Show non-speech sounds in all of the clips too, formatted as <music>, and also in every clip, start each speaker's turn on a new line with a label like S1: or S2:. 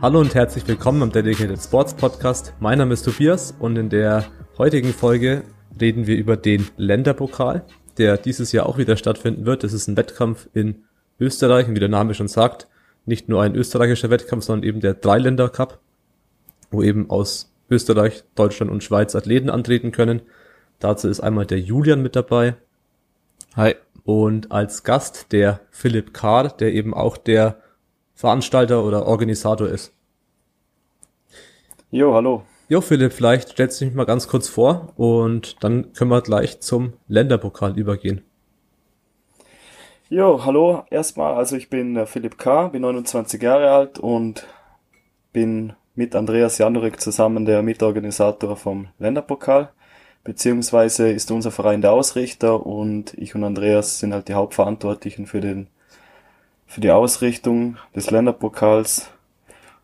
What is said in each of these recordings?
S1: Hallo und herzlich willkommen am Dedicated Sports Podcast. Mein Name ist Tobias und in der heutigen Folge reden wir über den Länderpokal, der dieses Jahr auch wieder stattfinden wird. Das ist ein Wettkampf in Österreich und wie der Name schon sagt, nicht nur ein österreichischer Wettkampf, sondern eben der Dreiländer Cup, wo eben aus Österreich, Deutschland und Schweiz Athleten antreten können. Dazu ist einmal der Julian mit dabei. Hi. Und als Gast der Philipp Kahr, der eben auch der Veranstalter oder Organisator ist.
S2: Jo, hallo.
S1: Jo, Philipp, vielleicht stellst du dich mal ganz kurz vor und dann können wir gleich zum Länderpokal übergehen.
S2: Jo, hallo erstmal. Also ich bin äh, Philipp K., bin 29 Jahre alt und bin mit Andreas Janurek zusammen der Mitorganisator vom Länderpokal. Beziehungsweise ist unser Verein der Ausrichter und ich und Andreas sind halt die Hauptverantwortlichen für den für die Ausrichtung des Länderpokals.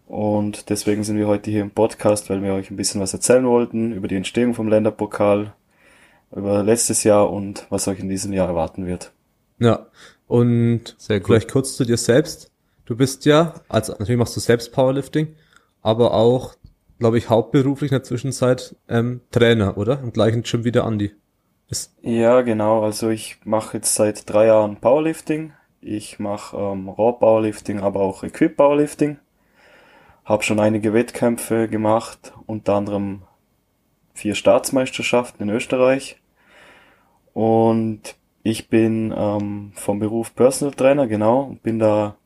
S2: Und deswegen sind wir heute hier im Podcast, weil wir euch ein bisschen was erzählen wollten über die Entstehung vom Länderpokal, über letztes Jahr und was euch in diesem Jahr erwarten wird.
S1: Ja, und vielleicht kurz zu dir selbst. Du bist ja, also natürlich machst du selbst Powerlifting, aber auch, glaube ich, hauptberuflich in der Zwischenzeit ähm, Trainer, oder? Im gleichen Gym wie der Andi.
S2: Ist ja, genau. Also ich mache jetzt seit drei Jahren Powerlifting ich mache ähm, Raw Powerlifting, aber auch Equip Powerlifting. Habe schon einige Wettkämpfe gemacht, unter anderem vier Staatsmeisterschaften in Österreich. Und ich bin ähm, vom Beruf Personal Trainer, genau, bin da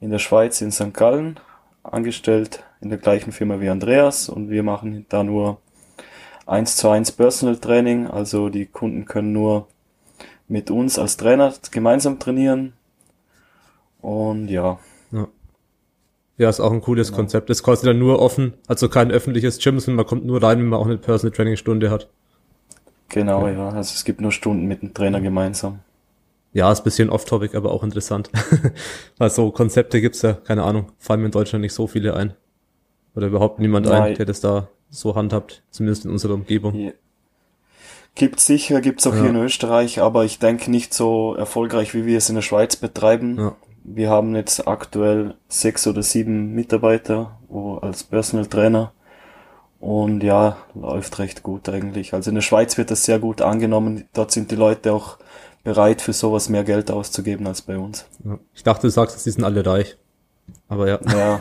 S2: in der Schweiz in St. Gallen angestellt in der gleichen Firma wie Andreas und wir machen da nur eins zu eins Personal Training, also die Kunden können nur mit uns als Trainer gemeinsam trainieren und ja.
S1: Ja, ja ist auch ein cooles genau. Konzept. Das kostet dann nur offen, also kein öffentliches Gym, sondern man kommt nur rein, wenn man auch eine Personal Training Stunde hat.
S2: Genau, ja. ja. Also es gibt nur Stunden mit dem Trainer gemeinsam.
S1: Ja, ist bisschen off-topic, aber auch interessant. <laughs> Weil so Konzepte gibt's ja, keine Ahnung, fallen mir in Deutschland nicht so viele ein. Oder überhaupt niemand Nein. ein, der das da so handhabt, zumindest in unserer Umgebung. Ja.
S2: Gibt's sicher, gibt's auch ja. hier in Österreich, aber ich denke nicht so erfolgreich, wie wir es in der Schweiz betreiben. Ja. Wir haben jetzt aktuell sechs oder sieben Mitarbeiter wo, als Personal Trainer. Und ja, läuft recht gut eigentlich. Also in der Schweiz wird das sehr gut angenommen. Dort sind die Leute auch bereit, für sowas mehr Geld auszugeben als bei uns.
S1: Ja. Ich dachte, du sagst, sie sind alle reich. Aber ja.
S2: Ja.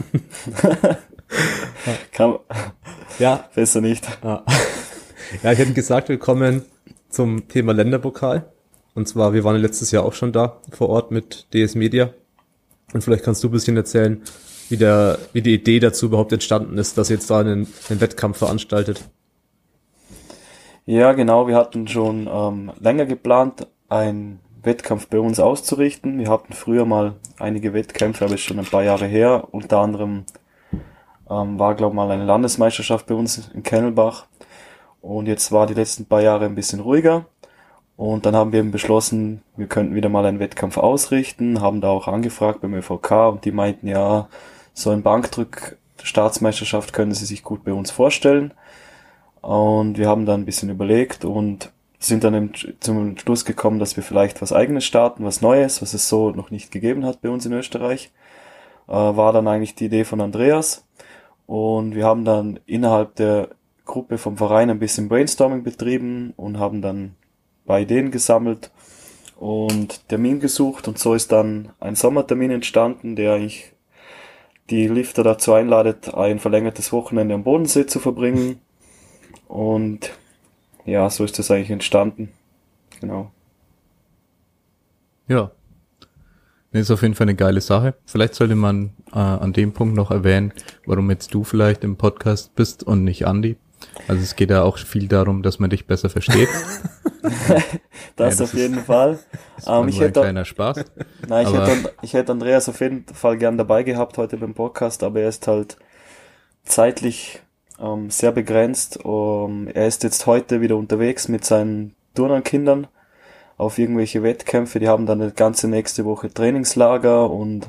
S2: <laughs> <laughs> <laughs> Kann, ja. Besser nicht.
S1: Ja. <laughs> ja, ich hätte gesagt, willkommen zum Thema Länderpokal. Und zwar, wir waren letztes Jahr auch schon da vor Ort mit DS Media und vielleicht kannst du ein bisschen erzählen, wie, der, wie die Idee dazu überhaupt entstanden ist, dass ihr jetzt da einen, einen Wettkampf veranstaltet.
S2: Ja, genau. Wir hatten schon ähm, länger geplant, einen Wettkampf bei uns auszurichten. Wir hatten früher mal einige Wettkämpfe, aber ist schon ein paar Jahre her. Unter anderem ähm, war, glaube ich, mal eine Landesmeisterschaft bei uns in Kennelbach. Und jetzt war die letzten paar Jahre ein bisschen ruhiger. Und dann haben wir eben beschlossen, wir könnten wieder mal einen Wettkampf ausrichten, haben da auch angefragt beim ÖVK und die meinten, ja, so ein Bankdrück Staatsmeisterschaft können sie sich gut bei uns vorstellen. Und wir haben dann ein bisschen überlegt und sind dann zum Schluss gekommen, dass wir vielleicht was eigenes starten, was Neues, was es so noch nicht gegeben hat bei uns in Österreich. Äh, war dann eigentlich die Idee von Andreas. Und wir haben dann innerhalb der Gruppe vom Verein ein bisschen Brainstorming betrieben und haben dann bei denen gesammelt und Termin gesucht und so ist dann ein Sommertermin entstanden, der eigentlich die Lifter dazu einladet, ein verlängertes Wochenende am Bodensee zu verbringen. Und ja, so ist das eigentlich entstanden. Genau.
S3: Ja. Das ist auf jeden Fall eine geile Sache. Vielleicht sollte man äh, an dem Punkt noch erwähnen, warum jetzt du vielleicht im Podcast bist und nicht Andi. Also es geht ja auch viel darum, dass man dich besser versteht. <laughs>
S2: das, ja, auf jeden <laughs> ist, Fall.
S3: Das ähm, ich hätte, ein kleiner Spaß.
S2: Nein, ich hätte, ich hätte Andreas auf jeden Fall gern dabei gehabt heute beim Podcast, aber er ist halt zeitlich ähm, sehr begrenzt. Um, er ist jetzt heute wieder unterwegs mit seinen Turnerkindern auf irgendwelche Wettkämpfe. Die haben dann eine ganze nächste Woche Trainingslager und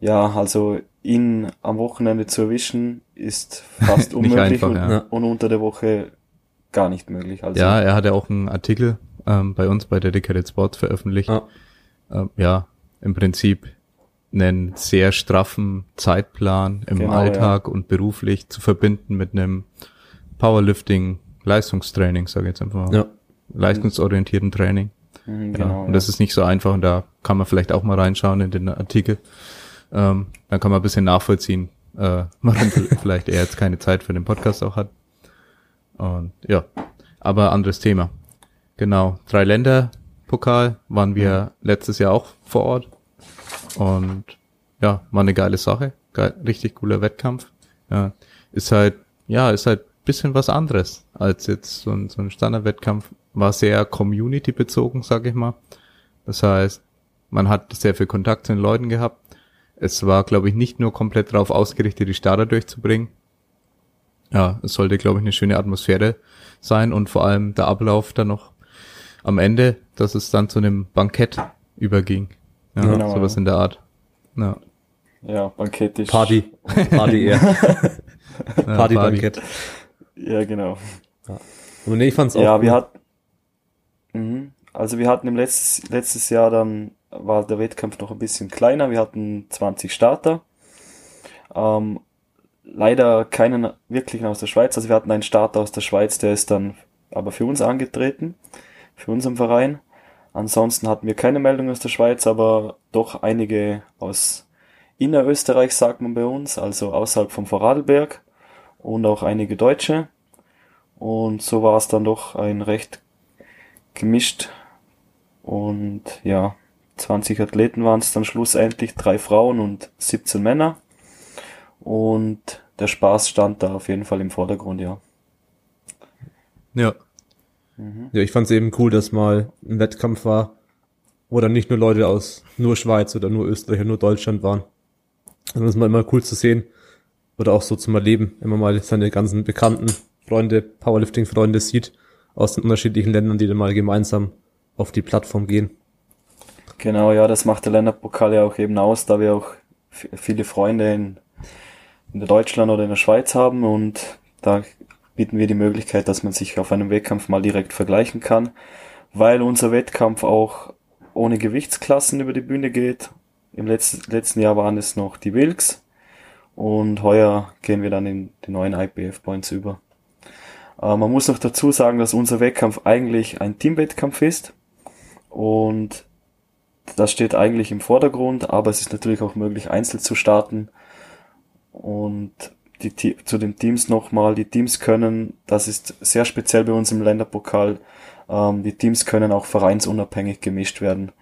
S2: ja, also ihn am Wochenende zu erwischen ist fast <laughs> unmöglich einfach, und, ja. und unter der Woche gar nicht möglich. Also,
S3: Ja, er hatte auch einen Artikel ähm, bei uns bei Dedicated Sports veröffentlicht.
S1: Ah.
S3: Ähm, ja, im Prinzip einen sehr straffen Zeitplan im
S2: Genau,
S3: Alltag und beruflich zu verbinden mit einem Powerlifting Leistungstraining, sage ich jetzt einfach mal.
S1: Ja.
S3: Leistungsorientierten Training.
S2: mhm,
S3: Ja,
S2: genau.
S3: und das ist nicht so einfach und da kann man vielleicht auch mal reinschauen in den Artikel. Ähm, dann kann man ein bisschen nachvollziehen, äh, <laughs> warum vielleicht er jetzt keine Zeit für den Podcast auch hat. Und ja, aber anderes Thema. Genau, drei Länder Pokal waren wir letztes Jahr auch vor Ort und ja, war eine geile Sache, geil, richtig cooler Wettkampf. Ja, ist halt ja, ist halt bisschen was anderes als jetzt so ein, so ein Standardwettkampf. War sehr Community bezogen, sag ich mal. Das heißt, man hat sehr viel Kontakt zu den Leuten gehabt. Es war, glaube ich, nicht nur komplett darauf ausgerichtet, die Starter durchzubringen. Ja, es sollte, glaube ich, eine schöne Atmosphäre sein und vor allem der Ablauf dann noch am Ende, dass es dann zu einem Bankett überging. Ja,
S2: Genau,
S3: sowas
S2: ja.
S3: in der Art. Ja,
S2: ja, bankettisch.
S1: Party. Party eher.
S3: ja, <laughs>
S1: Partybankett.
S2: Ja, genau.
S1: Und nee, ich fand's auch
S2: Ja,
S1: cool.
S2: wir hatten, mhm. also wir hatten im letztes, letztes Jahr dann war der Wettkampf noch ein bisschen kleiner. Wir hatten 20 Starter. Ähm, leider keinen wirklichen aus der Schweiz. Also wir hatten einen Starter aus der Schweiz, der ist dann aber für uns angetreten, für unseren Verein. Ansonsten hatten wir keine Meldung aus der Schweiz, aber doch einige aus Innerösterreich, sagt man bei uns, also außerhalb vom Vorarlberg und auch einige Deutsche. Und so war es dann doch ein recht gemischt und ja, 20 Athleten waren es dann schlussendlich, drei Frauen und 17 Männer. Und der Spaß stand da auf jeden Fall im Vordergrund, ja.
S3: ja.
S1: Ja, ich fand's eben cool, dass mal ein Wettkampf war, wo dann nicht nur Leute aus nur Schweiz oder nur Österreich oder nur Deutschland waren. Und das ist mal immer cool zu sehen. Oder auch so zum Erleben. Immer mal seine ganzen bekannten Freunde, Powerlifting-Freunde sieht aus den unterschiedlichen Ländern, die dann mal gemeinsam auf die Plattform gehen.
S2: Genau, ja, das macht der Länderpokal ja auch eben aus, da wir auch viele Freunde in, in Deutschland oder in der Schweiz haben und da bieten wir die Möglichkeit, dass man sich auf einem Wettkampf mal direkt vergleichen kann, weil unser Wettkampf auch ohne Gewichtsklassen über die Bühne geht. Im letzten, letzten Jahr waren es noch die Wilks und heuer gehen wir dann in die neuen IPF Points über. Äh, man muss noch dazu sagen, dass unser Wettkampf eigentlich ein Teamwettkampf ist und das steht eigentlich im Vordergrund, aber es ist natürlich auch möglich, einzeln zu starten. Und die, zu den Teams nochmal, die Teams können, das ist sehr speziell bei uns im Länderpokal, ähm, die Teams können auch vereinsunabhängig gemischt werden.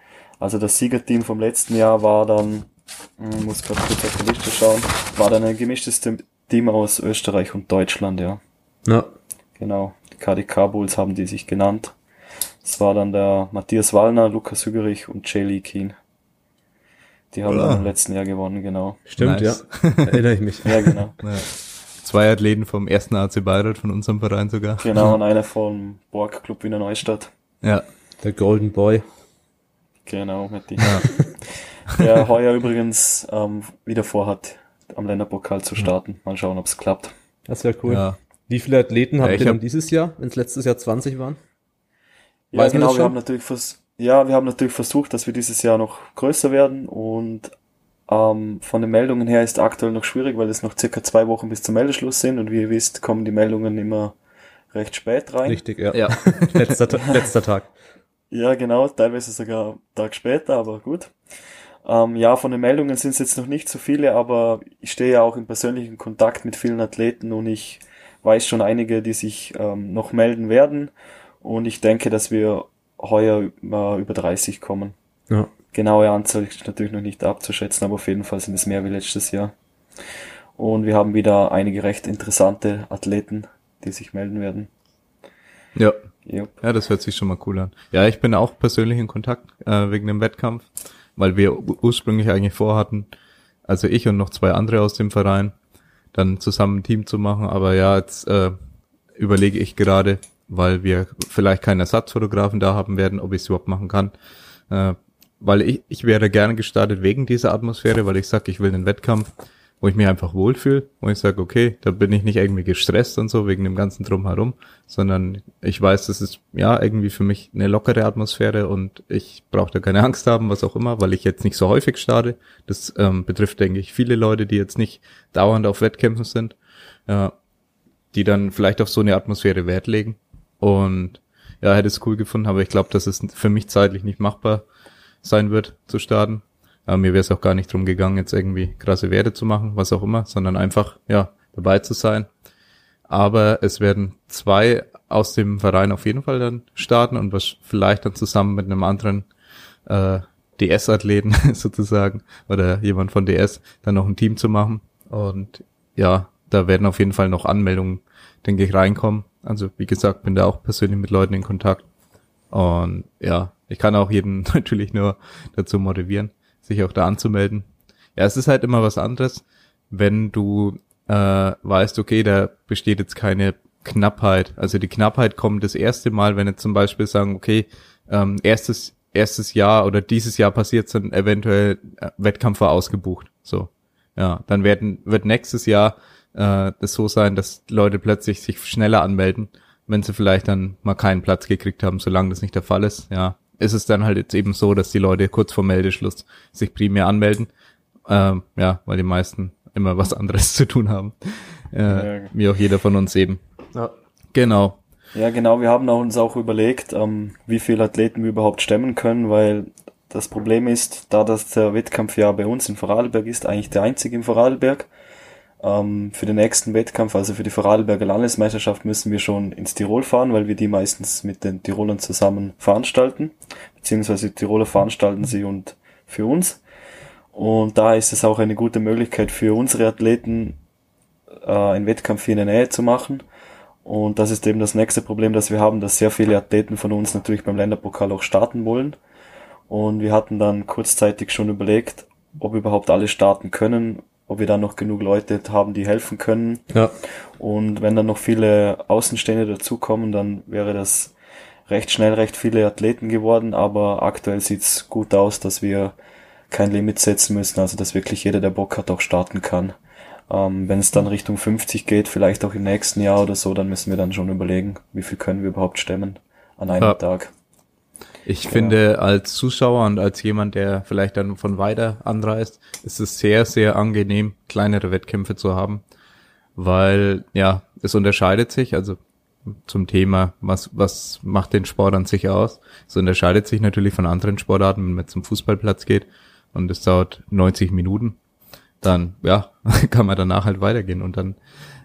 S2: Also das Siegerteam vom letzten Jahr war dann, ich muss gerade kurz auf die Liste schauen, war dann ein gemischtes Team aus Österreich und Deutschland, ja.
S1: Ja,
S2: Genau, die KDK Bulls haben die sich genannt. Das war dann der Matthias Wallner, Lukas Hügerich und Jay Lee Keen. Die haben dann im letzten Jahr gewonnen, genau.
S1: stimmt,
S3: Nice.
S1: ja. <laughs> Erinnere ich mich.
S2: Ja, genau. <laughs>
S3: Ja. Zwei Athleten vom ersten AC Bayreuth, von unserem Verein sogar.
S2: genau, <laughs> und einer vom Borg Club Wiener Neustadt.
S3: Ja,
S1: Der Golden Boy.
S2: Genau, mit die.
S3: ja.
S2: Der heuer übrigens ähm, wieder vorhat, am Länderpokal zu starten. Mal schauen, ob es klappt.
S1: Das wäre cool.
S3: ja.
S1: Wie viele Athleten
S3: Ja,
S1: habt ihr denn
S3: hab-
S1: dieses Jahr, wenn es letztes Jahr 20 waren?
S2: Ja,
S1: Weiß
S2: genau, wir haben natürlich vers ja, wir haben natürlich versucht, dass wir dieses Jahr noch größer werden und ähm, von den Meldungen her ist aktuell noch schwierig, weil es noch circa zwei Wochen bis zum Meldeschluss sind und wie ihr wisst, kommen die Meldungen immer recht spät rein.
S1: Richtig, ja.
S3: Ja. <laughs>
S1: letzter, letzter Tag.
S2: Ja, genau, teilweise sogar einen Tag später, aber gut. Ähm, ja, von den Meldungen sind es jetzt noch nicht so viele, aber ich stehe ja auch in persönlichen Kontakt mit vielen Athleten und ich weiß schon einige, die sich ähm, noch melden werden. Und ich denke, dass wir heuer äh, über 30 kommen.
S1: Ja.
S2: Genaue Anzahl ist natürlich noch nicht abzuschätzen, aber auf jeden Fall sind es mehr wie letztes Jahr. Und wir haben wieder einige recht interessante Athleten, die sich melden werden.
S3: ja.
S2: Jupp.
S3: Ja, das hört sich schon mal cool an. Ja, ich bin auch persönlich in Kontakt äh, wegen dem Wettkampf, weil wir ursprünglich eigentlich vorhatten, also ich und noch zwei andere aus dem Verein, dann zusammen ein Team zu machen. Aber ja, jetzt äh, überlege ich gerade, weil wir vielleicht keinen Ersatzfotografen da haben werden, ob ich es überhaupt machen kann. Äh, weil ich, ich wäre gerne gestartet wegen dieser Atmosphäre, weil ich sage, ich will einen Wettkampf, wo ich mich einfach wohlfühle, wo ich sage, okay, da bin ich nicht irgendwie gestresst und so wegen dem ganzen Drumherum, sondern ich weiß, das ist ja irgendwie für mich eine lockere Atmosphäre und ich brauche da keine Angst haben, was auch immer, weil ich jetzt nicht so häufig starte. Das ähm, betrifft, denke ich, viele Leute, die jetzt nicht dauernd auf Wettkämpfen sind, äh, die dann vielleicht auf so eine Atmosphäre Wert legen. Und ja, hätte es cool gefunden, aber ich glaube, dass es für mich zeitlich nicht machbar sein wird zu starten. Aber mir wäre es auch gar nicht drum gegangen, jetzt irgendwie krasse Werte zu machen, was auch immer, sondern einfach, ja, dabei zu sein. Aber es werden zwei aus dem Verein auf jeden Fall dann starten und was vielleicht dann zusammen mit einem anderen äh, DS-Athleten <laughs> sozusagen oder jemand von DS dann noch ein Team zu machen. Und ja, da werden auf jeden Fall noch Anmeldungen, denke ich, reinkommen. Also wie gesagt, bin da auch persönlich mit Leuten in Kontakt. Und ja, ich kann auch jeden <laughs> natürlich nur dazu motivieren, sich auch da anzumelden. Ja, es ist halt immer was anderes, wenn du äh, weißt, okay, da besteht jetzt keine Knappheit. Also die Knappheit kommt das erste Mal, wenn jetzt zum Beispiel sagen, okay, ähm, erstes erstes Jahr oder dieses Jahr passiert dann eventuell äh, Wettkampf ausgebucht. So, ja, dann werden wird nächstes Jahr äh, das so sein, dass Leute plötzlich sich schneller anmelden, wenn sie vielleicht dann mal keinen Platz gekriegt haben, solange das nicht der Fall ist. Ja, ist es dann halt jetzt eben so, dass die Leute kurz vor Meldeschluss sich primär anmelden. Ähm, ja, weil die meisten immer was anderes <laughs> zu tun haben. Äh, ja. Wie auch jeder von uns eben. Ja. Genau.
S2: Ja, genau. Wir haben uns auch überlegt, ähm, wie viele Athleten wir überhaupt stemmen können, weil das Problem ist, da das der Wettkampf ja bei uns in Vorarlberg ist, eigentlich der einzige in Vorarlberg, für den nächsten Wettkampf, also für die Vorarlberger Landesmeisterschaft, müssen wir schon ins Tirol fahren, weil wir die meistens mit den Tirolern zusammen veranstalten, beziehungsweise Tiroler veranstalten sie und für uns. Und da ist es auch eine gute Möglichkeit für unsere Athleten, äh, einen Wettkampf hier in der Nähe zu machen. Und das ist eben das nächste Problem, das wir haben, dass sehr viele Athleten von uns natürlich beim Länderpokal auch starten wollen. Und wir hatten dann kurzzeitig schon überlegt, ob überhaupt alle starten können ob wir da noch genug Leute haben, die helfen können. Ja. Und wenn dann noch viele Außenstände dazukommen, dann wäre das recht schnell recht viele Athleten geworden, aber aktuell sieht's gut aus, dass wir kein Limit setzen müssen, also dass wirklich jeder, der Bock hat, auch starten kann. Ähm, wenn es dann Richtung 50 geht, vielleicht auch im nächsten Jahr oder so, dann müssen wir dann schon überlegen, wie viel können wir überhaupt stemmen an einem ja. Tag.
S3: Ich genau. finde, als Zuschauer und als jemand, der vielleicht dann von weiter anreist, ist es sehr, sehr angenehm, kleinere Wettkämpfe zu haben, weil, ja, es unterscheidet sich, also zum Thema, was, was macht den Sport an sich aus? Es unterscheidet sich natürlich von anderen Sportarten, wenn man zum Fußballplatz geht und es dauert 90 Minuten, dann, ja, <laughs> kann man danach halt weitergehen und dann,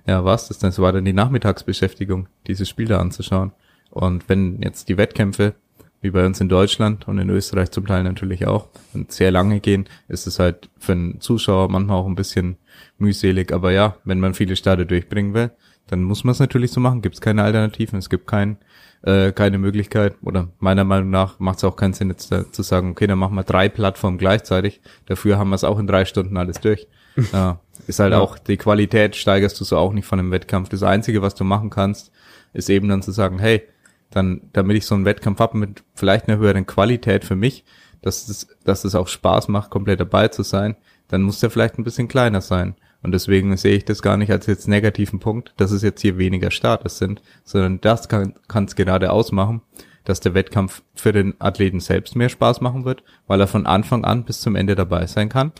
S3: ja, was das? Das war dann die Nachmittagsbeschäftigung, dieses Spiel da anzuschauen. Und wenn jetzt die Wettkämpfe wie bei uns in Deutschland und in Österreich zum Teil natürlich auch, und sehr lange gehen, ist es halt für einen Zuschauer manchmal auch ein bisschen mühselig. Aber ja, wenn man viele Starte durchbringen will, dann muss man es natürlich so machen. Gibt es keine Alternativen, es gibt kein, äh, keine Möglichkeit, oder meiner Meinung nach macht es auch keinen Sinn, jetzt da, zu sagen, okay, dann machen wir drei Plattformen gleichzeitig. Dafür haben wir es auch in drei Stunden alles durch. <laughs> ja, ist halt ja. auch, die Qualität steigerst du so auch nicht von einem Wettkampf. Das Einzige, was du machen kannst, ist eben dann zu sagen, hey, dann, damit ich so einen Wettkampf habe mit vielleicht einer höheren Qualität für mich, dass es, dass es auch Spaß macht, komplett dabei zu sein, dann muss der vielleicht ein bisschen kleiner sein. Und deswegen sehe ich das gar nicht als jetzt negativen Punkt, dass es jetzt hier weniger Starter sind, sondern das kann es gerade ausmachen, dass der Wettkampf für den Athleten selbst mehr Spaß machen wird, weil er von Anfang an bis zum Ende dabei sein kann,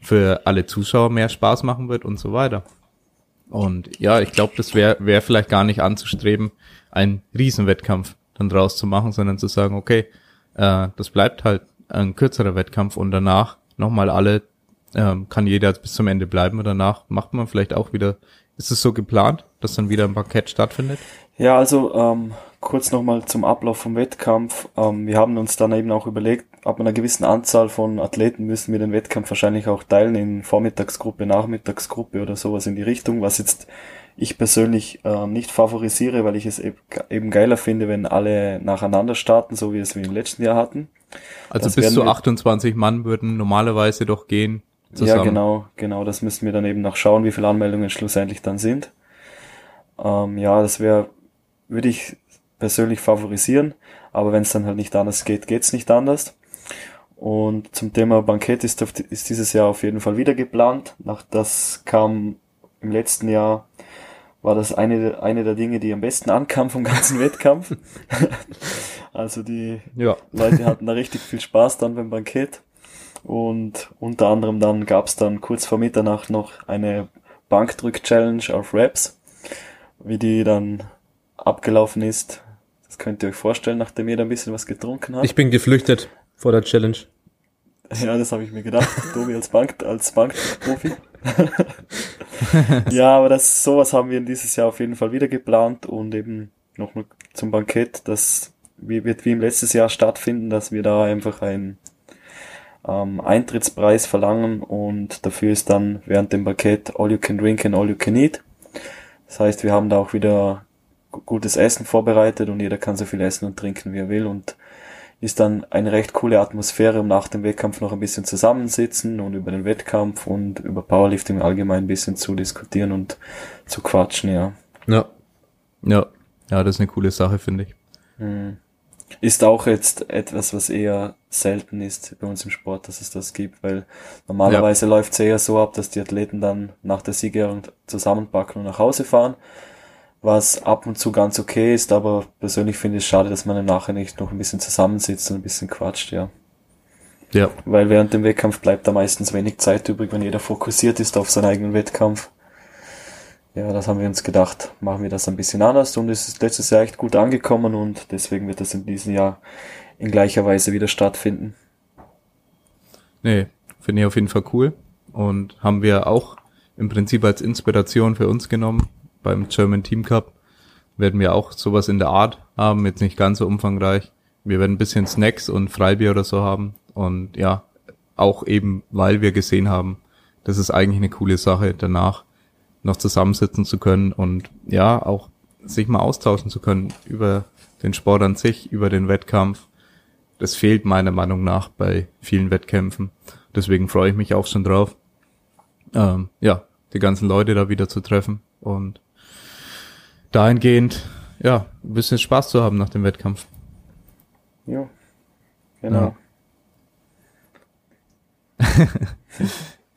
S3: für alle Zuschauer mehr Spaß machen wird und so weiter. Und ja, ich glaube, das wäre wär vielleicht gar nicht anzustreben, einen Riesenwettkampf dann draus zu machen, sondern zu sagen, okay, äh, das bleibt halt ein kürzerer Wettkampf und danach nochmal alle, ähm, kann jeder bis zum Ende bleiben und danach macht man vielleicht auch wieder, ist es so geplant, dass dann wieder ein Parkett stattfindet?
S2: Ja, also ähm, kurz nochmal zum Ablauf vom Wettkampf. Ähm, wir haben uns dann eben auch überlegt, ab einer gewissen Anzahl von Athleten müssen wir den Wettkampf wahrscheinlich auch teilen in Vormittagsgruppe, Nachmittagsgruppe oder sowas in die Richtung, was jetzt ich persönlich äh, nicht favorisiere, weil ich es eben geiler finde, wenn alle nacheinander starten, so wie es wir im letzten Jahr hatten.
S3: Also das bis zu 28 Mann würden normalerweise doch gehen. Zusammen.
S2: Ja, genau, genau. Das müssen wir dann eben noch schauen, wie viele Anmeldungen schlussendlich dann sind. Ähm, ja, das wäre, würde ich persönlich favorisieren, aber wenn es dann halt nicht anders geht, geht's nicht anders. Und zum Thema Bankett ist, ist dieses Jahr auf jeden Fall wieder geplant. Nach das kam im letzten Jahr war das eine, eine der Dinge, die am besten ankam vom ganzen Wettkampf. <laughs> also die ja. Leute hatten da richtig viel Spaß dann beim Bankett. Und unter anderem dann gab es dann kurz vor Mitternacht noch eine Bankdrück-Challenge auf Raps. Wie die dann abgelaufen ist, das könnt ihr euch vorstellen, nachdem ihr da ein bisschen was getrunken habt.
S1: Ich bin geflüchtet vor der Challenge.
S2: Ja, das habe ich mir gedacht. Tobi als Bank, als Bankprofi. ja, aber das, sowas haben wir dieses Jahr auf jeden Fall wieder geplant und eben noch mal zum Bankett, das wird wie im letztes Jahr stattfinden, dass wir da einfach einen ähm, Eintrittspreis verlangen und dafür ist dann während dem Bankett All You Can Drink and All You Can Eat. Das heißt, wir haben da auch wieder gutes Essen vorbereitet und jeder kann so viel essen und trinken, wie er will und ist dann eine recht coole Atmosphäre, um nach dem Wettkampf noch ein bisschen zusammensitzen und über den Wettkampf und über Powerlifting allgemein ein bisschen zu diskutieren und zu quatschen, ja.
S3: Ja. Ja. Ja, das ist eine coole Sache, finde ich.
S2: Hm. Ist auch jetzt etwas, was eher selten ist bei uns im Sport, dass es das gibt, weil normalerweise ja. läuft es eher so ab, dass die Athleten dann nach der Siegerehrung zusammenpacken und nach Hause fahren was ab und zu ganz okay ist, aber persönlich finde ich es schade, dass man im Nachhinein nicht noch ein bisschen zusammensitzt und ein bisschen quatscht, ja. Ja. Weil während dem Wettkampf bleibt da meistens wenig Zeit übrig, wenn jeder fokussiert ist auf seinen eigenen Wettkampf. Ja, das haben wir uns gedacht, machen wir das ein bisschen anders und es ist letztes Jahr echt gut angekommen und deswegen wird das in diesem Jahr in gleicher Weise wieder stattfinden.
S3: Nee, finde ich auf jeden Fall cool und haben wir auch im Prinzip als Inspiration für uns genommen, beim German Team Cup werden wir auch sowas in der Art haben, jetzt nicht ganz so umfangreich. Wir werden ein bisschen Snacks und Freibier oder so haben. Und ja, auch eben, weil wir gesehen haben, das ist eigentlich eine coole Sache, danach noch zusammensitzen zu können und ja, auch sich mal austauschen zu können über den Sport an sich, über den Wettkampf. Das fehlt meiner Meinung nach bei vielen Wettkämpfen. Deswegen freue ich mich auch schon drauf, ähm, ja, die ganzen Leute da wieder zu treffen und dahingehend, ja, ein bisschen Spaß zu haben nach dem Wettkampf.
S2: Ja, genau.
S1: Ja.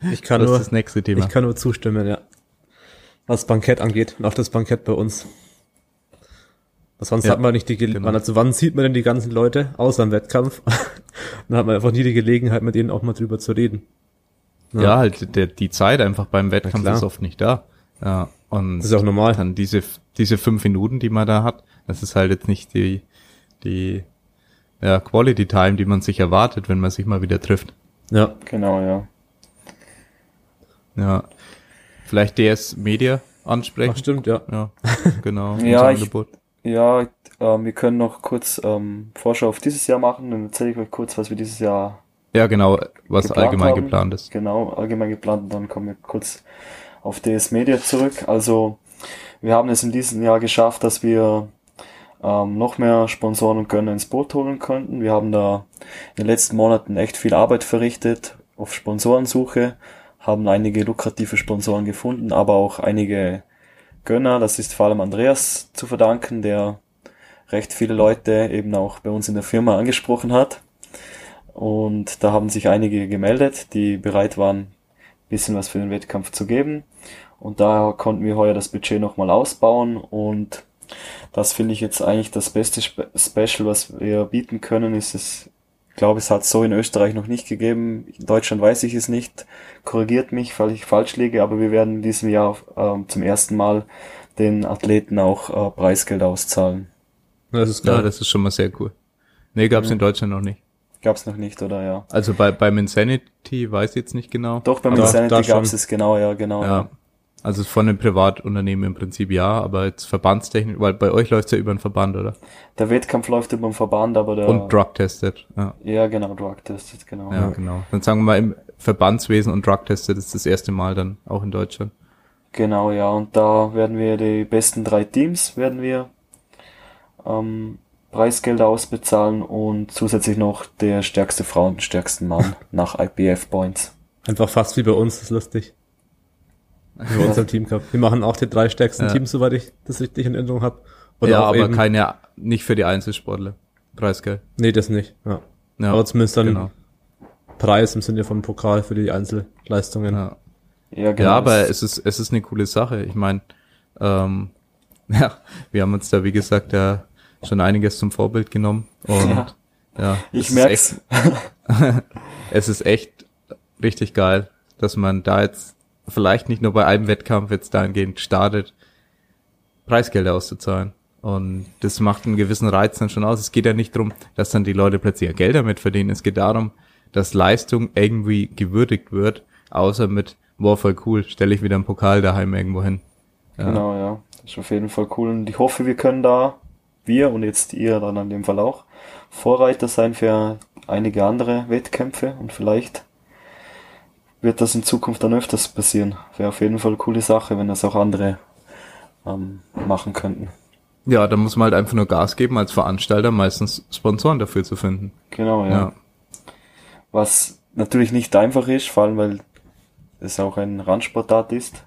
S1: <laughs> ich kann das nur, das nächste Thema. Ich kann nur zustimmen, ja. Was Bankett angeht und auch das Bankett bei uns. Sonst ja, hat man nicht die Gelegenheit, genau. also wann sieht man denn die ganzen Leute, außer im Wettkampf? <laughs> Dann hat man einfach nie die Gelegenheit, mit denen auch mal drüber zu reden.
S3: Ja, ja halt, der, die Zeit einfach beim Wettkampf ist oft nicht da. Ja, und
S1: das ist auch normal.
S3: Dann diese, diese fünf Minuten, die man da hat, das ist halt jetzt nicht die, die ja, Quality Time, die man sich erwartet, wenn man sich mal wieder trifft.
S2: Ja. Genau, ja.
S3: Ja. Vielleicht DS Media ansprechen. Ach,
S1: stimmt, ja.
S3: Ja, genau. <laughs>
S2: ja, ich, ja äh, wir können noch kurz ähm, Vorschau auf dieses Jahr machen. Dann erzähle ich euch kurz, was wir dieses Jahr
S3: ja, genau, was allgemein haben. geplant ist.
S2: Genau, allgemein geplant. Und dann kommen wir kurz auf DS Media zurück. Also wir haben es in diesem Jahr geschafft, dass wir ähm, noch mehr Sponsoren und Gönner ins Boot holen konnten. Wir haben da in den letzten Monaten echt viel Arbeit verrichtet auf Sponsorensuche, haben einige lukrative Sponsoren gefunden, aber auch einige Gönner. Das ist vor allem Andreas zu verdanken, der recht viele Leute eben auch bei uns in der Firma angesprochen hat. Und da haben sich einige gemeldet, die bereit waren, bisschen was für den Wettkampf zu geben. Und da konnten wir heuer das Budget nochmal ausbauen und das finde ich jetzt eigentlich das beste Spe Special, was wir bieten können, ist es, ich glaube, es hat so in Österreich noch nicht gegeben. In Deutschland weiß ich es nicht. Korrigiert mich, falls ich falsch liege, aber wir werden in diesem Jahr äh, zum ersten Mal den Athleten auch äh, Preisgeld auszahlen.
S3: Das ist klar, ja, das ist schon mal sehr cool. Nee, gab's ja. in Deutschland noch nicht.
S2: Gab's noch nicht, oder ja?
S3: Also bei beim Insanity weiß ich jetzt nicht genau.
S2: Doch, beim Insanity gab's es genau, ja, genau.
S3: Ja. Also von einem Privatunternehmen im Prinzip ja, aber jetzt verbandstechnisch, weil bei euch läuft's ja über einen Verband, oder?
S2: Der Wettkampf läuft über einen Verband, aber der...
S3: Und drug-tested, ja.
S2: Ja, genau, drug-tested, genau.
S3: Ja, genau. Dann sagen wir mal im Verbandswesen und drug-tested ist das erste Mal dann auch in Deutschland.
S2: Genau, ja, und da werden wir die besten drei Teams, werden wir ähm, Preisgelder ausbezahlen und zusätzlich noch der stärkste Frau und den stärksten Mann <laughs> nach IPF Points.
S1: Einfach fast wie bei uns, das ist lustig. Unserem Team Cup. Wir machen auch die drei stärksten ja. Teams, soweit ich das richtig in Erinnerung habe.
S3: Ja, aber eben, keine, nicht für die Einzelsportler. Preisgeld.
S1: Nee, das nicht. Ja. ja aber zumindest dann genau. Preis im Sinne vom Pokal für die Einzelleistungen.
S3: Ja.
S2: Ja,
S3: Ja, aber es ist, es ist eine coole Sache. Ich meine, ähm, <laughs> ja, wir haben uns da, wie gesagt, ja schon einiges zum Vorbild genommen. Und
S2: Ja.
S3: ja,
S2: ich
S3: es ist
S2: merk's.
S3: Echt, <laughs> es ist echt richtig geil, dass man da jetzt vielleicht nicht nur bei einem Wettkampf jetzt dahingehend startet, Preisgelder auszuzahlen. Und das macht einen gewissen Reiz dann schon aus. Es geht ja nicht darum, dass dann die Leute plötzlich Geld damit verdienen. Es geht darum, dass Leistung irgendwie gewürdigt wird, außer mit, wow, voll cool, stelle ich wieder einen Pokal daheim irgendwo hin. Ja.
S2: Genau, ja. Das ist auf jeden Fall cool. Und ich hoffe, wir können da, wir und jetzt ihr dann in dem Fall auch, Vorreiter sein für einige andere Wettkämpfe und vielleicht wird das in Zukunft dann öfters passieren. Wäre auf jeden Fall eine coole Sache, wenn das auch andere ähm, machen könnten.
S3: Ja, da muss man halt einfach nur Gas geben, als Veranstalter meistens Sponsoren dafür zu finden.
S2: Genau, ja.
S3: Ja.
S2: Was natürlich nicht einfach ist, vor allem weil es auch ein Randsportart ist.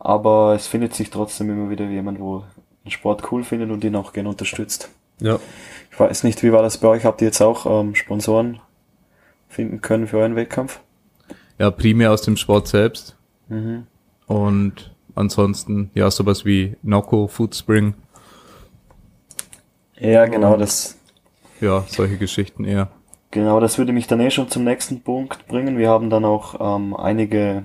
S2: Aber es findet sich trotzdem immer wieder jemand, wo den Sport cool findet und ihn auch gerne unterstützt.
S1: Ja.
S2: Ich weiß nicht, wie war das bei euch? Habt ihr jetzt auch ähm, Sponsoren finden können für euren Wettkampf?
S3: Ja, primär aus dem Sport selbst.
S2: Mhm.
S3: Und ansonsten, ja, sowas wie Noco, Foodspring,
S2: Ja, genau, das,
S3: ja, solche Geschichten eher.
S2: genau, das würde mich dann eh schon zum nächsten Punkt bringen. Wir haben dann auch ähm, einige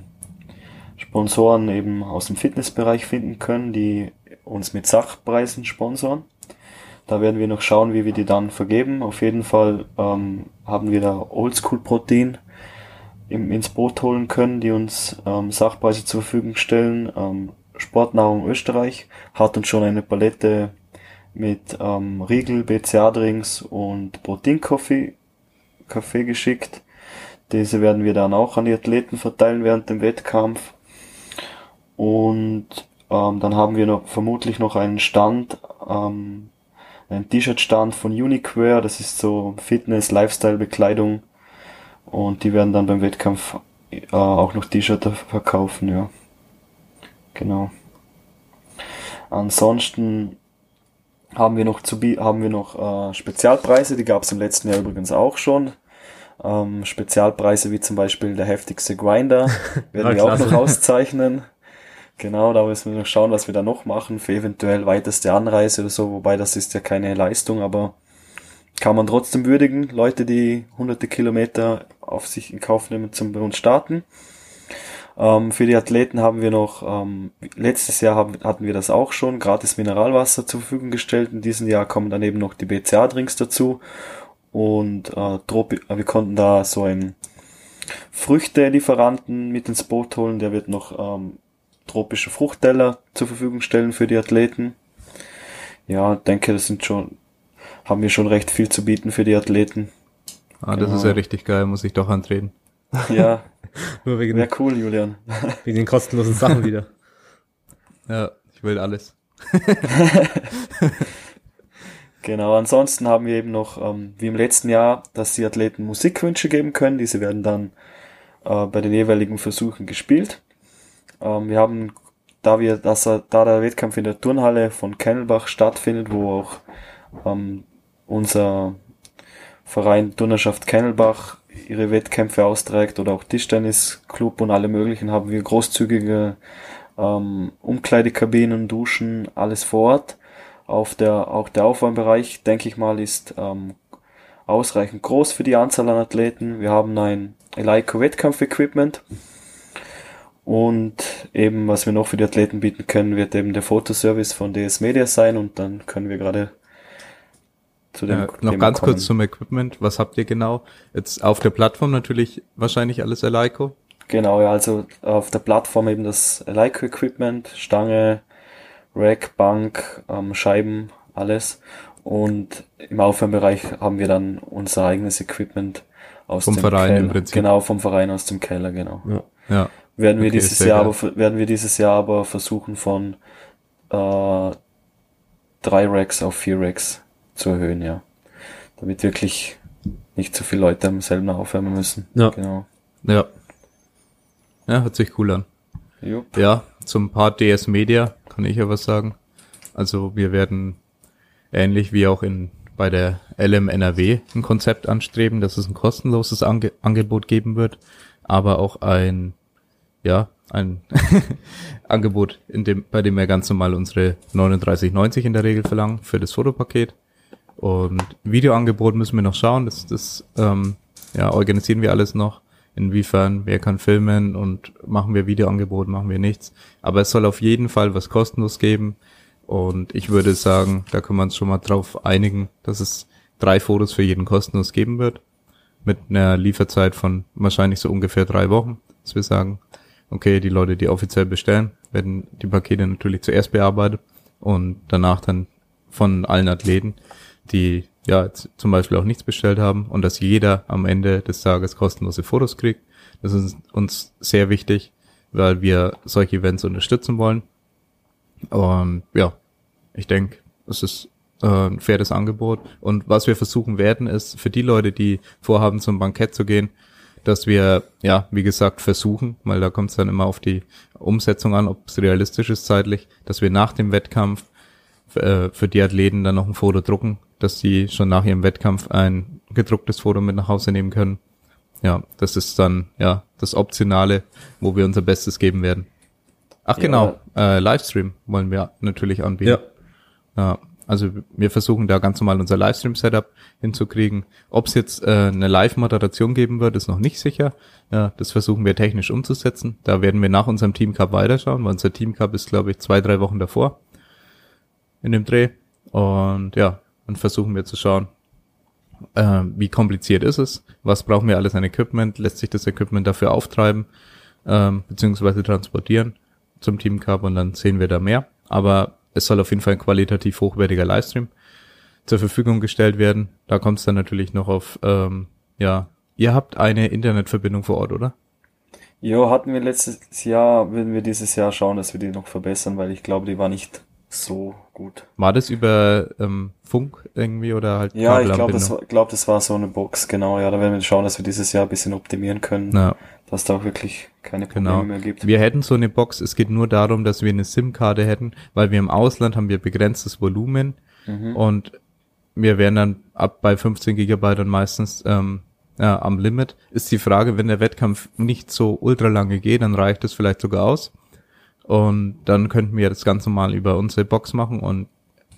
S2: Sponsoren eben aus dem Fitnessbereich finden können, die uns mit Sachpreisen sponsoren. Da werden wir noch schauen, wie wir die dann vergeben. Auf jeden Fall ähm, haben wir da Oldschool Protein ins Boot holen können, die uns ähm, Sachpreise zur Verfügung stellen. Ähm, Sportnahrung Österreich hat uns schon eine Palette mit ähm, Riegel, BCA-Drinks und Proteinkaffee Kaffee geschickt. Diese werden wir dann auch an die Athleten verteilen während dem Wettkampf. Und ähm, dann haben wir noch vermutlich noch einen Stand, ähm, einen T-Shirt-Stand von Uniquare, das ist so Fitness, Lifestyle-Bekleidung. Und die werden dann beim Wettkampf äh, auch noch T-Shirts verkaufen, ja. Genau. Ansonsten haben wir noch zu haben wir noch äh, Spezialpreise, die gab es im letzten Jahr übrigens auch schon. Ähm, Spezialpreise wie zum Beispiel der heftigste Grinder <laughs> werden
S1: Ja,
S2: wir auch noch auszeichnen. Genau, da müssen wir noch schauen, was wir da noch machen für eventuell weiteste Anreise oder so, wobei das ist ja keine Leistung, aber kann man trotzdem würdigen. Leute, die hunderte Kilometer auf sich in Kauf nehmen zum bei uns starten. Ähm, für die Athleten haben wir noch, ähm, letztes Jahr haben, hatten wir das auch schon, gratis Mineralwasser zur Verfügung gestellt. In diesem Jahr kommen dann eben noch die BCA-Drinks dazu. Und äh, Tropi äh, wir konnten da so einen Früchtelieferanten mit ins Boot holen. Der wird noch ähm, tropische Fruchtteller zur Verfügung stellen für die Athleten. Ja, denke, das sind schon, haben wir schon recht viel zu bieten für die Athleten.
S3: Ah, das
S2: Genau.
S3: ist ja richtig geil, muss ich doch antreten. <laughs>
S2: Ja, <laughs>
S1: Nur wegen,
S2: wäre cool, Julian. <laughs>
S1: wegen den kostenlosen Sachen wieder.
S3: Ja, ich will alles.
S2: Genau, ansonsten haben wir eben noch, ähm, wie im letzten Jahr, dass die Athleten Musikwünsche geben können. Diese werden dann äh, bei den jeweiligen Versuchen gespielt. Ähm, wir haben, da wir, dass er, da der Wettkampf in der Turnhalle von Kennelbach stattfindet, wo auch ähm, unser Verein Turnerschaft Kennelbach ihre Wettkämpfe austrägt oder auch Tischtennisclub und alle möglichen, haben wir großzügige ähm, Umkleidekabinen, Duschen, alles vor Ort. Auf der, auch der Aufwärmbereich, denke ich mal, ist ähm, ausreichend groß für die Anzahl an Athleten. Wir haben ein Eleiko Wettkampf-Equipment. Und eben, was wir noch für die Athleten bieten können, wird eben der Fotoservice von DS Media sein und dann können wir gerade zu dem
S3: Ja, noch
S2: Thema
S3: ganz
S2: kommen.
S3: kurz zum Equipment. Was habt ihr genau? Jetzt auf der Plattform natürlich wahrscheinlich alles Eleiko.
S2: Genau, ja, also auf der Plattform eben das Eleiko Equipment, Stange, Rack, Bank, ähm, Scheiben, alles. Und im Aufwärmbereich haben wir dann unser eigenes Equipment aus
S3: Vom
S2: dem
S3: Verein
S2: Keller.
S3: im Prinzip.
S2: Genau, vom Verein aus dem Keller, genau.
S1: Ja.
S3: Ja.
S2: Werden wir
S3: Okay,
S2: dieses Jahr
S3: geil.
S2: aber werden wir dieses Jahr aber versuchen von äh, drei Racks auf vier Racks zu erhöhen, ja. Damit wirklich nicht zu viele Leute am selben aufwärmen müssen.
S1: Ja.
S2: Genau.
S3: Ja. Ja, hört sich cool an.
S2: Jupp.
S3: Ja, zum Part DS Media kann ich ja was sagen. Also wir werden ähnlich wie auch in bei der LMNRW ein Konzept anstreben, dass es ein kostenloses Ange Angebot geben wird, aber auch ein, ja, ein <laughs> Angebot, in dem, bei dem wir ganz normal unsere 39,90 in der Regel verlangen für das Fotopaket. Und Videoangebot müssen wir noch schauen, das, das ähm, ja, organisieren wir alles noch. Inwiefern, wer kann filmen und machen wir Videoangebot, machen wir nichts. Aber es soll auf jeden Fall was kostenlos geben. Und ich würde sagen, da können wir uns schon mal drauf einigen, dass es drei Fotos für jeden kostenlos geben wird. Mit einer Lieferzeit von wahrscheinlich so ungefähr drei Wochen. Dass wir sagen, okay, die Leute, die offiziell bestellen, werden die Pakete natürlich zuerst bearbeitet und danach dann von allen Athleten, die ja zum Beispiel auch nichts bestellt haben und dass jeder am Ende des Tages kostenlose Fotos kriegt. Das ist uns sehr wichtig, weil wir solche Events unterstützen wollen. Und ja, ich denke, es ist äh, ein faires Angebot. Und was wir versuchen werden, ist für die Leute, die vorhaben, zum Bankett zu gehen, dass wir, ja, wie gesagt, versuchen, weil da kommt es dann immer auf die Umsetzung an, ob es realistisch ist zeitlich, dass wir nach dem Wettkampf äh, für die Athleten dann noch ein Foto drucken, dass sie schon nach ihrem Wettkampf ein gedrucktes Foto mit nach Hause nehmen können. Ja, das ist dann ja das Optionale, wo wir unser Bestes geben werden. Ach ja. genau, äh, Livestream wollen wir natürlich anbieten. Ja. ja. Also wir versuchen da ganz normal unser Livestream-Setup hinzukriegen. Ob es jetzt äh, eine Live-Moderation geben wird, ist noch nicht sicher. Ja, das versuchen wir technisch umzusetzen. Da werden wir nach unserem Team Cup weiterschauen, weil unser Team Cup ist, glaube ich, zwei, drei Wochen davor in dem Dreh. Und ja, dann versuchen wir zu schauen, äh, wie kompliziert ist es, was brauchen wir alles an Equipment, lässt sich das Equipment dafür auftreiben, ähm, beziehungsweise transportieren zum Team Cup und dann sehen wir da mehr. Aber es soll auf jeden Fall ein qualitativ hochwertiger Livestream zur Verfügung gestellt werden. Da kommt es dann natürlich noch auf, ähm, ja, ihr habt eine Internetverbindung vor Ort, oder?
S2: Ja, hatten wir letztes Jahr, würden wir dieses Jahr schauen, dass wir die noch verbessern, weil ich glaube, die war nicht so gut.
S3: War das über ähm, Funk irgendwie oder halt
S2: Ja, ich glaube, das, war, glaub, das war so eine Box, genau. Ja, da werden wir schauen, dass wir dieses Jahr ein bisschen optimieren können,
S3: ja.
S2: dass da auch wirklich keine Probleme
S3: genau.
S2: mehr gibt.
S3: Wir hätten so eine Box, es geht nur darum, dass wir eine SIM-Karte hätten, weil wir im Ausland haben wir begrenztes Volumen mhm. und wir wären dann ab bei 15 Gigabyte und meistens ähm, ja, am Limit. Ist die Frage, wenn der Wettkampf nicht so ultra lange geht, dann reicht es vielleicht sogar aus. Und dann könnten wir das Ganze mal über unsere Box machen und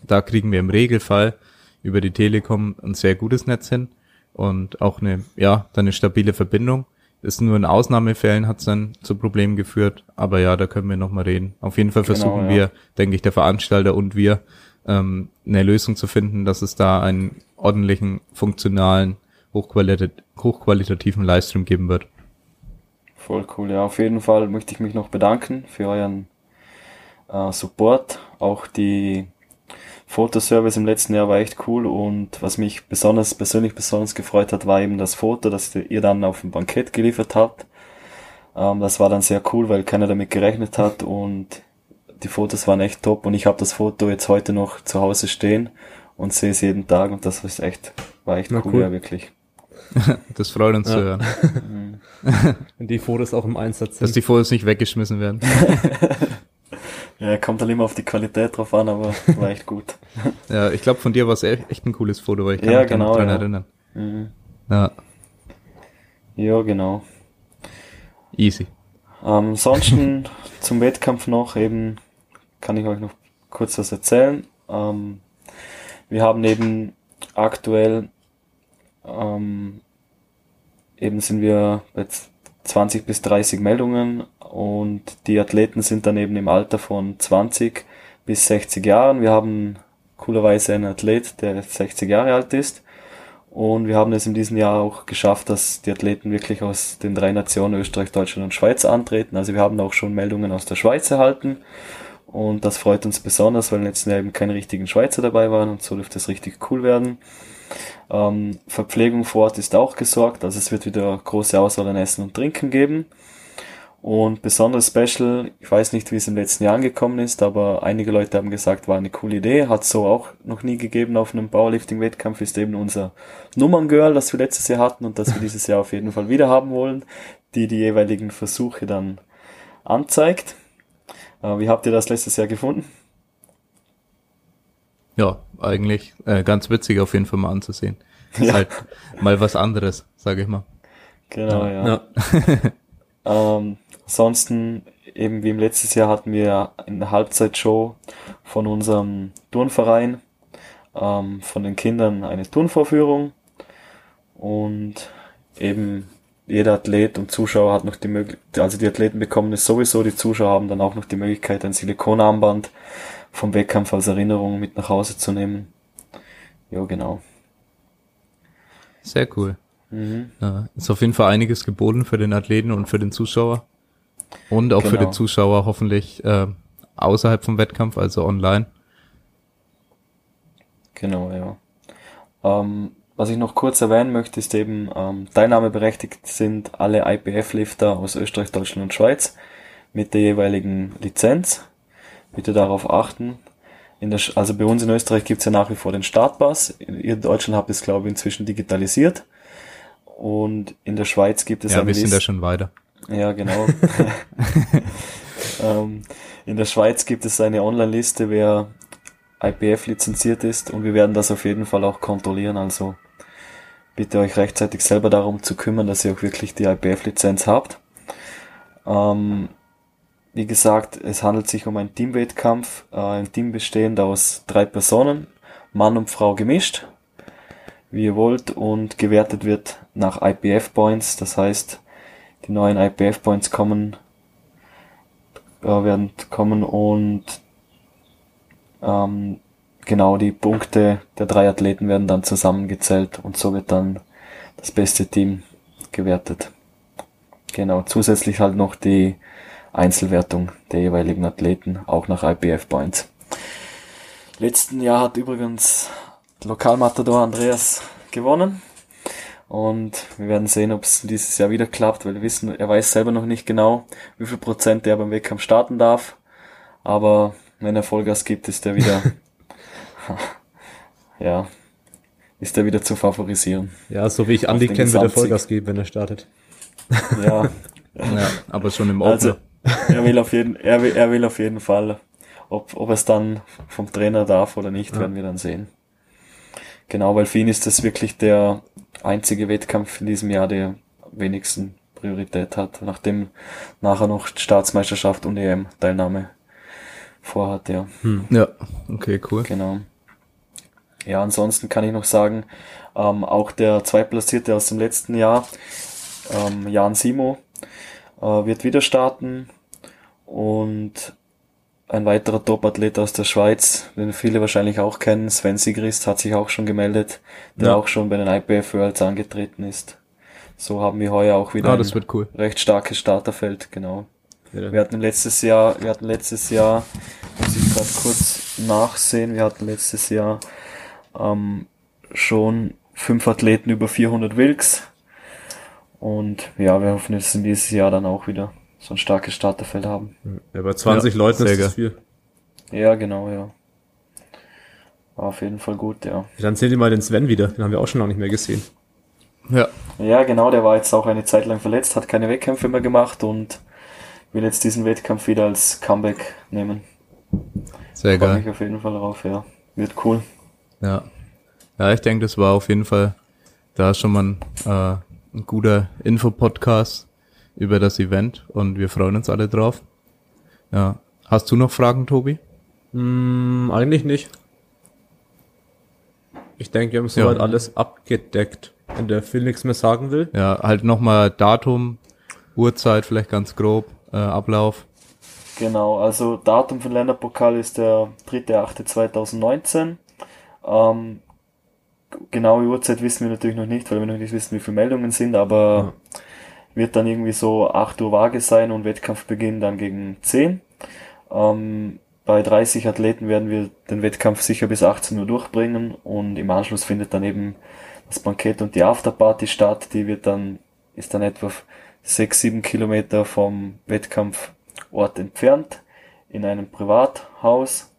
S3: da kriegen wir im Regelfall über die Telekom ein sehr gutes Netz hin und auch eine, ja, dann eine stabile Verbindung. Ist nur in Ausnahmefällen hat es dann zu Problemen geführt, aber ja, da können wir nochmal reden. Auf jeden Fall genau, versuchen genau, ja. wir, denke ich, der Veranstalter und wir, ähm, eine Lösung zu finden, dass es da einen ordentlichen, funktionalen, hochqualit hochqualitativen Livestream geben wird.
S2: Voll cool, ja. Auf jeden Fall möchte ich mich noch bedanken für euren äh, Support. Auch die Fotoservice im letzten Jahr war echt cool und was mich besonders, persönlich besonders gefreut hat, war eben das Foto, das ihr dann auf dem Bankett geliefert habt. Ähm, das war dann sehr cool, weil keiner damit gerechnet hat und die Fotos waren echt top und ich habe das Foto jetzt heute noch zu Hause stehen und sehe es jeden Tag und das ist echt, war echt cool, cool, ja wirklich. <laughs>
S3: das freut uns ja. zu hören. <laughs>
S1: Wenn die Fotos auch im Einsatz
S3: sind. Dass die Fotos nicht weggeschmissen werden. <laughs>
S2: ja, kommt dann immer auf die Qualität drauf an, aber war echt gut.
S3: ja, ich glaube, von dir war es echt ein cooles Foto, weil ich kann
S2: ja,
S3: mich
S2: genau,
S3: daran
S2: ja.
S3: erinnern.
S2: Mhm.
S3: Ja.
S2: Ja, genau.
S3: Easy.
S2: Ähm, ansonsten zum Wettkampf noch eben, kann ich euch noch kurz was erzählen. Ähm, wir haben eben aktuell ähm, eben sind wir bei 20 bis 30 Meldungen und die Athleten sind dann eben im Alter von 20 bis 60 Jahren. Wir haben coolerweise einen Athlet, der 60 Jahre alt ist. Und wir haben es in diesem Jahr auch geschafft, dass die Athleten wirklich aus den drei Nationen Österreich, Deutschland und Schweiz antreten. Also wir haben auch schon Meldungen aus der Schweiz erhalten. Und das freut uns besonders, weil letzten Jahr eben keine richtigen Schweizer dabei waren und so dürfte es richtig cool werden. Ähm, Verpflegung vor Ort ist auch gesorgt, also es wird wieder große Auswahl an Essen und Trinken geben. Und besonders special, ich weiß nicht, wie es im letzten Jahr angekommen ist, aber einige Leute haben gesagt, war eine coole Idee, hat so auch noch nie gegeben auf einem Powerlifting-Wettkampf, ist eben unser Nummerngirl, das wir letztes Jahr hatten und das wir dieses Jahr auf jeden Fall wieder haben wollen, die die jeweiligen Versuche dann anzeigt. Äh, wie habt ihr das letztes Jahr gefunden?
S3: Ja, eigentlich äh, ganz witzig auf jeden Fall mal anzusehen. Ist
S2: Ja.
S3: halt mal was anderes, sage ich mal.
S2: Genau, ja.
S1: Ja. <laughs>
S2: Ähm, ansonsten, eben wie im letztes Jahr hatten wir eine Halbzeitshow von unserem Turnverein, ähm, von den Kindern eine Turnvorführung und eben jeder Athlet und Zuschauer hat noch die Möglichkeit, also die Athleten bekommen es sowieso, die Zuschauer haben dann auch noch die Möglichkeit, ein Silikonarmband vom Wettkampf als Erinnerung mit nach Hause zu nehmen. Ja, genau.
S3: Sehr cool.
S2: Mhm.
S3: Ja, ist auf jeden Fall einiges geboten für den Athleten und für den Zuschauer. Und auch für
S2: Genau.
S3: den Zuschauer hoffentlich äh, außerhalb vom Wettkampf, also online.
S2: Genau, ja. Ähm, was ich noch kurz erwähnen möchte, ist eben, ähm, teilnahmeberechtigt sind alle IPF-Lifter aus Österreich, Deutschland und Schweiz mit der jeweiligen Lizenz. Bitte darauf achten. In der, also bei uns in Österreich gibt's ja nach wie vor den Startpass. Ihr in Deutschland habt es, glaube ich, inzwischen digitalisiert. Und in der Schweiz gibt es
S3: Ja,
S2: eine
S3: wir sind da schon weiter.
S2: ja, genau. <laughs> <laughs> ähm, in der Schweiz gibt es eine Online-Liste, wer IPF lizenziert ist und wir werden das auf jeden Fall auch kontrollieren. Also bitte euch rechtzeitig selber darum zu kümmern, dass ihr auch wirklich die IPF-Lizenz habt. Ähm, wie gesagt, es handelt sich um einen Teamwettkampf, äh, ein Team bestehend aus drei Personen, Mann und Frau gemischt, wie ihr wollt, und gewertet wird nach IPF Points, das heißt, die neuen IPF Points kommen, äh, werden kommen und ähm, genau die Punkte der drei Athleten werden dann zusammengezählt und so wird dann das beste Team gewertet. Genau, zusätzlich halt noch die Einzelwertung der jeweiligen Athleten, auch nach IPF Points. Letzten Jahr hat übrigens Lokalmatador Andreas gewonnen. Und wir werden sehen, ob es dieses Jahr wieder klappt, weil wir wissen, er weiß selber noch nicht genau, wie viel Prozent er beim Wettkampf starten darf. Aber wenn er Vollgas gibt, ist er wieder, <laughs> <laughs> ja, ist er wieder zu favorisieren.
S1: Ja, so wie ich Andi kenne, wird er. Vollgas geben, wenn er startet.
S2: Ja, <laughs>
S3: Ja, aber schon im
S2: also,
S3: Opener.
S2: Er will auf jeden, er will, er will auf jeden Fall, ob, ob er es dann vom Trainer darf oder nicht,
S1: Ja.
S2: werden wir dann sehen. Genau, weil für ihn ist das wirklich der einzige Wettkampf in diesem Jahr, der wenigsten Priorität hat, nachdem nachher noch Staatsmeisterschaft und EM-Teilnahme vorhat, ja.
S3: Ja, okay, cool.
S2: Genau. Ja, ansonsten kann ich noch sagen, ähm, auch der Zweitplatzierte aus dem letzten Jahr, ähm, Jan Simo, äh, wird wieder starten und ein weiterer Top-Athlet aus der Schweiz, den viele wahrscheinlich auch kennen, Sven Sigrist, hat sich auch schon gemeldet, der
S1: Ja.
S2: auch schon bei den IPF Worlds angetreten ist. So haben wir heuer auch wieder
S3: Ah,
S2: ein
S3: cool.
S2: recht starkes Starterfeld, genau.
S1: Ja,
S2: Wir hatten letztes Jahr, wir hatten letztes Jahr, muss ich gerade kurz nachsehen, wir hatten letztes Jahr ähm, schon fünf Athleten über 400 Wilks. Und ja, wir hoffen, dass wir dieses Jahr dann auch wieder so ein starkes Starterfeld haben.
S1: ja, bei 20
S3: Ja,
S1: Leuten ist das viel.
S2: Ja, genau, ja. War auf jeden Fall gut, ja.
S1: Dann seht ihr mal den Sven wieder, den haben wir auch schon lange nicht mehr gesehen.
S3: Ja,
S2: Ja, genau, der war jetzt auch eine Zeit lang verletzt, hat keine Wettkämpfe mehr gemacht und will jetzt diesen Wettkampf wieder als Comeback nehmen.
S3: sehr
S2: Freue
S3: geil.
S2: mich auf jeden Fall drauf, ja. Wird cool.
S3: Ja. Ja, ich denke, das war auf jeden Fall da schon mal ein, äh, ein guter Infopodcast über das Event und wir freuen uns alle drauf. Ja. Hast du noch Fragen, Tobi?
S1: Hm, eigentlich nicht. Ich denke, wir haben soweit
S3: Ja.
S1: alles abgedeckt. Wenn der Phil nichts mehr sagen will.
S3: Ja, halt nochmal Datum, Uhrzeit vielleicht ganz grob, äh, Ablauf.
S2: Genau, also Datum für den Länderpokal ist der 3.8.2019. Ähm, genaue Uhrzeit wissen wir natürlich noch nicht, weil wir noch nicht wissen, wie viele Meldungen sind, aber wird dann irgendwie so 8 Uhr Waage sein und Wettkampfbeginn dann gegen 10. Ähm, bei 30 Athleten werden wir den Wettkampf sicher bis 18 Uhr durchbringen und im Anschluss findet dann eben das Bankett und die Afterparty statt. Die wird dann, ist dann etwa 6, 7 Kilometer vom Wettkampfort entfernt in einem Privathaus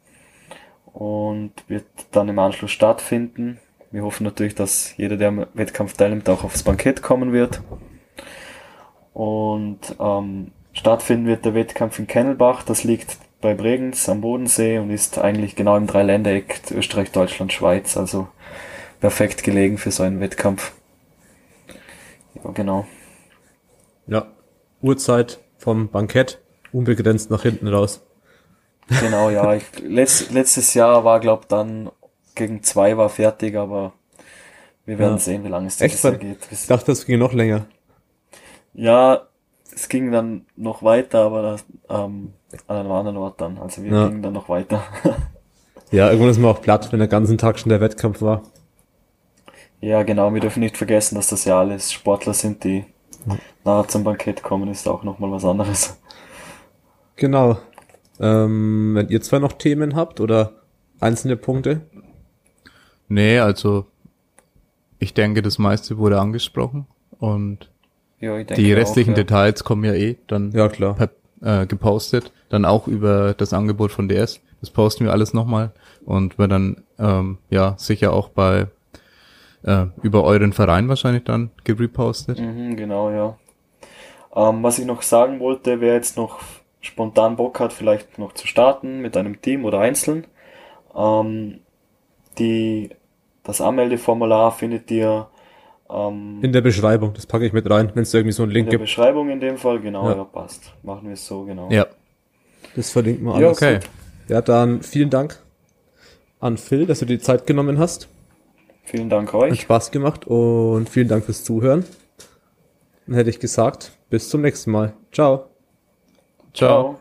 S2: und wird dann im Anschluss stattfinden. Wir hoffen natürlich, dass jeder, der am Wettkampf teilnimmt, auch aufs Bankett kommen wird. Und ähm, stattfinden wird der Wettkampf in Kennelbach. Das liegt bei Bregenz am Bodensee und ist eigentlich genau im Dreiländereck Österreich, Deutschland, Schweiz. Also perfekt gelegen für so einen Wettkampf. Ja, genau.
S1: Ja. Uhrzeit vom Bankett unbegrenzt nach hinten raus.
S2: Genau, ja. Ich, letzt, letztes Jahr war, glaub dann gegen zwei war fertig, aber wir werden
S1: Ja.
S2: sehen, wie lange es dieses Jahr
S1: Ich
S2: geht. Bis-
S1: dachte, das ging noch länger.
S2: Ja, es ging dann noch weiter, aber das, ähm, an einem anderen Ort dann. Also wir
S1: Ja.
S2: gingen dann noch weiter. <laughs>
S1: Ja, irgendwann ist man auch platt, wenn der ganzen Tag schon der Wettkampf war.
S2: ja, genau. Wir dürfen nicht vergessen, dass das ja alles Sportler sind, die nachher zum Bankett kommen, ist auch nochmal was anderes.
S1: Genau. Ähm, wenn ihr zwei noch Themen habt oder einzelne Punkte.
S3: Nee, also ich denke, das meiste wurde angesprochen und
S2: Ja, ich denke
S3: die restlichen
S2: auch, ja.
S3: Details kommen ja eh dann
S1: Ja, klar.
S3: äh, gepostet. Dann auch über das Angebot von DS. Das posten wir alles nochmal und wird dann ähm, ja sicher auch bei äh, über euren Verein wahrscheinlich dann gerepostet.
S2: Mhm, genau, ja. Ähm, was ich noch sagen wollte, wer jetzt noch spontan Bock hat, vielleicht noch zu starten mit einem Team oder einzeln, ähm, die, das Anmeldeformular findet ihr ähm,
S1: In der Beschreibung, das packe ich mit rein, wenn es irgendwie so einen
S2: in
S1: Link
S2: der
S1: gibt.
S2: Beschreibung in dem Fall. Genau,
S1: Ja.
S2: ja, passt. Machen wir es so, genau.
S3: Ja,
S1: Das verlinkt man
S2: Ja,
S1: alles.
S3: okay.
S1: Ja, dann vielen Dank an Phil, dass du dir die Zeit genommen hast.
S2: Vielen Dank
S1: Hat
S2: euch.
S1: Spaß gemacht und vielen Dank fürs Zuhören. Dann hätte ich gesagt, bis zum nächsten Mal. Ciao.
S3: Ciao.